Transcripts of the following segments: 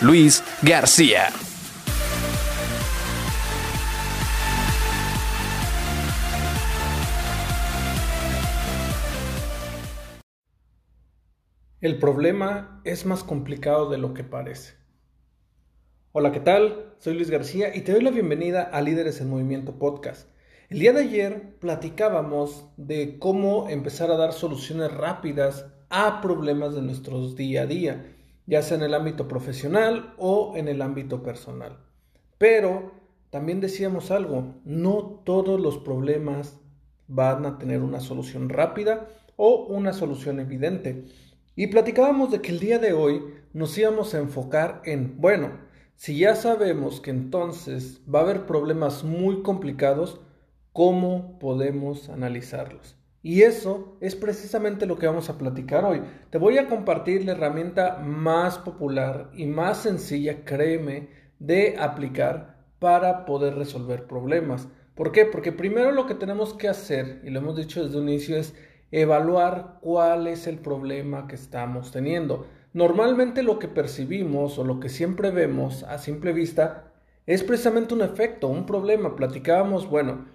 Luis García. El problema es más complicado de lo que parece. Hola, ¿qué tal? Soy Luis García y te doy la bienvenida a Líderes en Movimiento Podcast. El día de ayer platicábamos de cómo empezar a dar soluciones rápidas a problemas de nuestros día a día, ya sea en el ámbito profesional o en el ámbito personal. Pero también decíamos algo, no todos los problemas van a tener una solución rápida o una solución evidente. Y platicábamos de que el día de hoy nos íbamos a enfocar en, bueno, si ya sabemos que entonces va a haber problemas muy complicados, cómo podemos analizarlos. Y eso es precisamente lo que vamos a platicar hoy. Te voy a compartir la herramienta más popular y más sencilla, créeme, de aplicar para poder resolver problemas. ¿Por qué? Porque primero lo que tenemos que hacer, y lo hemos dicho desde un inicio, es evaluar cuál es el problema que estamos teniendo. Normalmente lo que percibimos o lo que siempre vemos a simple vista es precisamente un efecto, un problema. Platicábamos, bueno,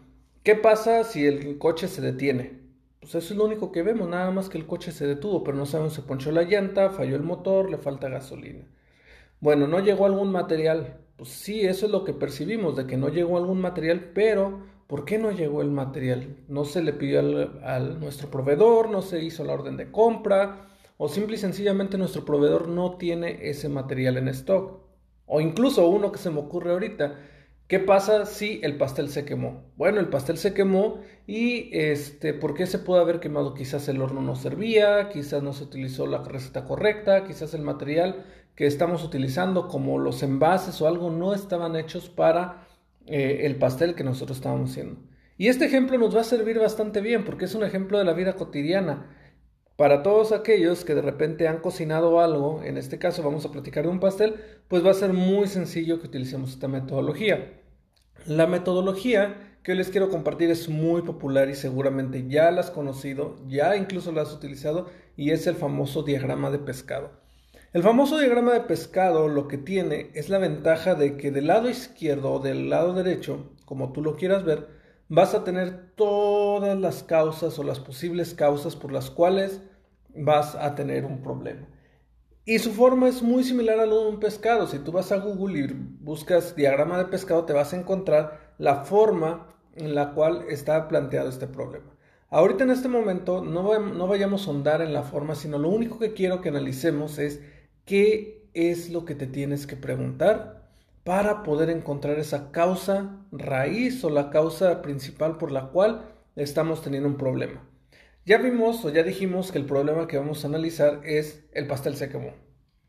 ¿Qué pasa si el coche se detiene? Pues eso es lo único que vemos, nada más que el coche se detuvo, pero no sabemos si ponchó la llanta, falló el motor, le falta gasolina. Bueno, no llegó algún material. Pues sí, eso es lo que percibimos, de que no llegó algún material, pero ¿por qué no llegó el material? No se le pidió al, nuestro proveedor, no se hizo la orden de compra, o simple y sencillamente nuestro proveedor no tiene ese material en stock. O incluso uno que se me ocurre ahorita, ¿Qué pasa si el pastel se quemó? Bueno, el pastel se quemó y este, ¿por qué se pudo haber quemado? Quizás el horno no servía, quizás no se utilizó la receta correcta, quizás el material que estamos utilizando como los envases o algo no estaban hechos para eh, el pastel que nosotros estábamos haciendo. Y este ejemplo nos va a servir bastante bien porque es un ejemplo de la vida cotidiana. Para todos aquellos que de repente han cocinado algo, en este caso vamos a platicar de un pastel, pues va a ser muy sencillo que utilicemos esta metodología. La metodología que les quiero compartir es muy popular y seguramente ya la has conocido, ya incluso la has utilizado y es el famoso diagrama de pescado. El famoso diagrama de pescado lo que tiene es la ventaja de que del lado izquierdo o del lado derecho, como tú lo quieras ver, vas a tener todas las causas o las posibles causas por las cuales vas a tener un problema. Y su forma es muy similar a lo de un pescado. Si tú vas a Google y buscas diagrama de pescado, te vas a encontrar la forma en la cual está planteado este problema. Ahorita en este momento no, no vayamos a ahondar en la forma, sino lo único que quiero que analicemos es qué es lo que te tienes que preguntar para poder encontrar esa causa raíz o la causa principal por la cual estamos teniendo un problema. Ya vimos o ya dijimos que el problema que vamos a analizar es el pastel se quemó.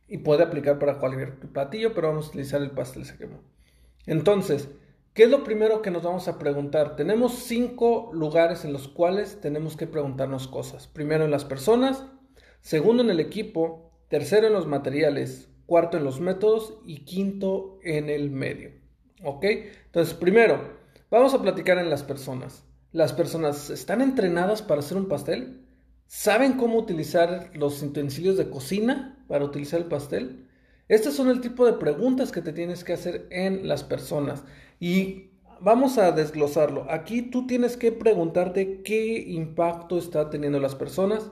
Y puede aplicar para cualquier platillo, pero vamos a utilizar el pastel se quemó. Entonces, ¿qué es lo primero que nos vamos a preguntar? Tenemos cinco lugares en los cuales tenemos que preguntarnos cosas. Primero en las personas, segundo en el equipo, tercero en los materiales, cuarto en los métodos y quinto en el medio. ¿Ok? Entonces, primero, vamos a platicar en las personas. ¿Las personas están entrenadas para hacer un pastel? ¿Saben cómo utilizar los utensilios de cocina para utilizar el pastel? Estas son el tipo de preguntas que te tienes que hacer en las personas. Y vamos a desglosarlo. Aquí tú tienes que preguntarte qué impacto está teniendo las personas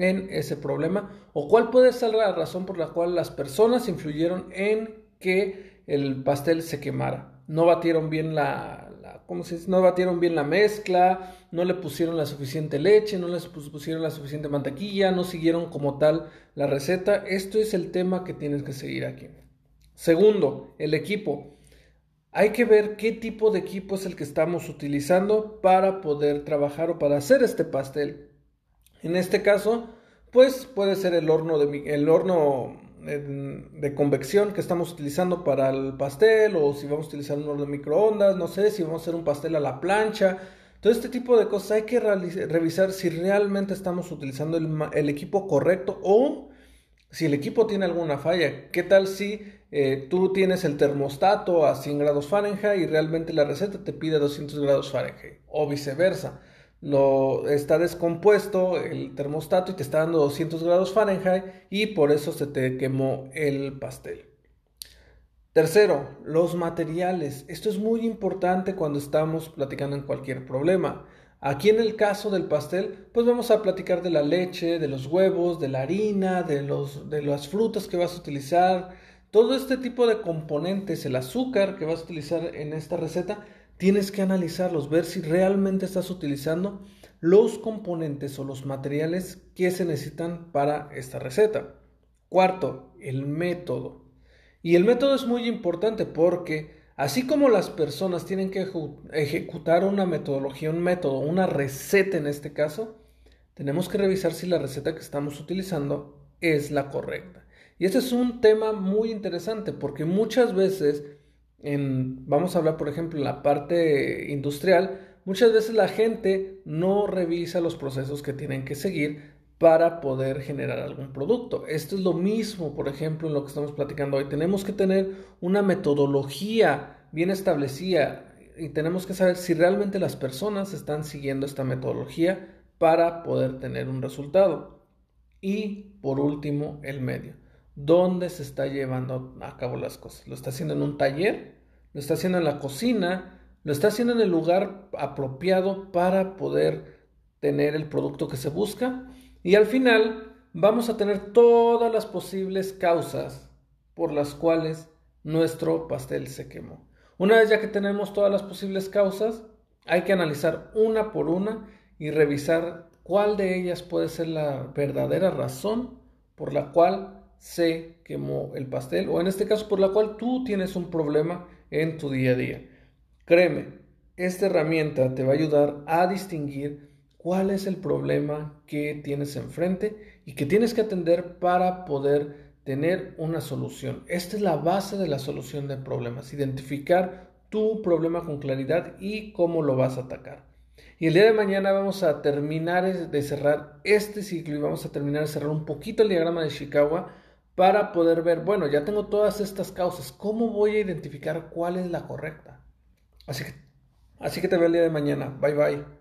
en ese problema o cuál puede ser la razón por la cual las personas influyeron en que el pastel se quemara. No batieron bien la, como si no batieron bien la mezcla, no le pusieron la suficiente leche, no les pusieron la suficiente mantequilla, no siguieron como tal la receta. Esto es el tema que tienes que seguir aquí. Segundo, el equipo. Hay que ver qué tipo de equipo es el que estamos utilizando para poder trabajar o para hacer este pastel. En este caso, pues puede ser el horno, de el horno de convección que estamos utilizando para el pastel o si vamos a utilizar un horno de microondas, no sé, si vamos a hacer un pastel a la plancha. Todo este tipo de cosas hay que revisar si realmente estamos utilizando el, equipo correcto o si el equipo tiene alguna falla. ¿Qué tal si eh, tú tienes el termostato a 100 grados Fahrenheit y realmente la receta te pide 200 grados Fahrenheit o viceversa? Lo está descompuesto el termostato y te está dando 200 grados Fahrenheit y por eso se te quemó el pastel. Tercero, los materiales. Esto es muy importante cuando estamos platicando en cualquier problema. Aquí en el caso del pastel, pues vamos a platicar de la leche, de los huevos, de la harina, de, los, de las frutas que vas a utilizar, todo este tipo de componentes, el azúcar que vas a utilizar en esta receta, tienes que analizarlos, ver si realmente estás utilizando los componentes o los materiales que se necesitan para esta receta. Cuarto, el método. Y el método es muy importante porque así como las personas tienen que ejecutar una metodología, un método, una receta en este caso, tenemos que revisar si la receta que estamos utilizando es la correcta. Y este es un tema muy interesante porque muchas veces vamos a hablar por ejemplo en la parte industrial, muchas veces la gente no revisa los procesos que tienen que seguir para poder generar algún producto. Esto es lo mismo, por ejemplo, en lo que estamos platicando hoy. Tenemos que tener una metodología bien establecida y tenemos que saber si realmente las personas están siguiendo esta metodología para poder tener un resultado. Y por último, el medio dónde se está llevando a cabo las cosas. ¿Lo está haciendo en un taller? ¿Lo está haciendo en la cocina? ¿Lo está haciendo en el lugar apropiado para poder tener el producto que se busca? Y al final vamos a tener todas las posibles causas por las cuales nuestro pastel se quemó. Una vez ya que tenemos todas las posibles causas, hay que analizar una por una y revisar cuál de ellas puede ser la verdadera razón por la cual se quemó el pastel o en este caso por la cual tú tienes un problema en tu día a día. Créeme, esta herramienta te va a ayudar a distinguir cuál es el problema que tienes enfrente y que tienes que atender para poder tener una solución. Esta es la base de la solución de problemas, identificar tu problema con claridad y cómo lo vas a atacar. Y el día de mañana vamos a terminar de cerrar este ciclo y vamos a terminar de cerrar un poquito el diagrama de Chicago para poder ver, bueno, ya tengo todas estas causas, ¿cómo voy a identificar cuál es la correcta? Así que, así que te veo el día de mañana. Bye bye.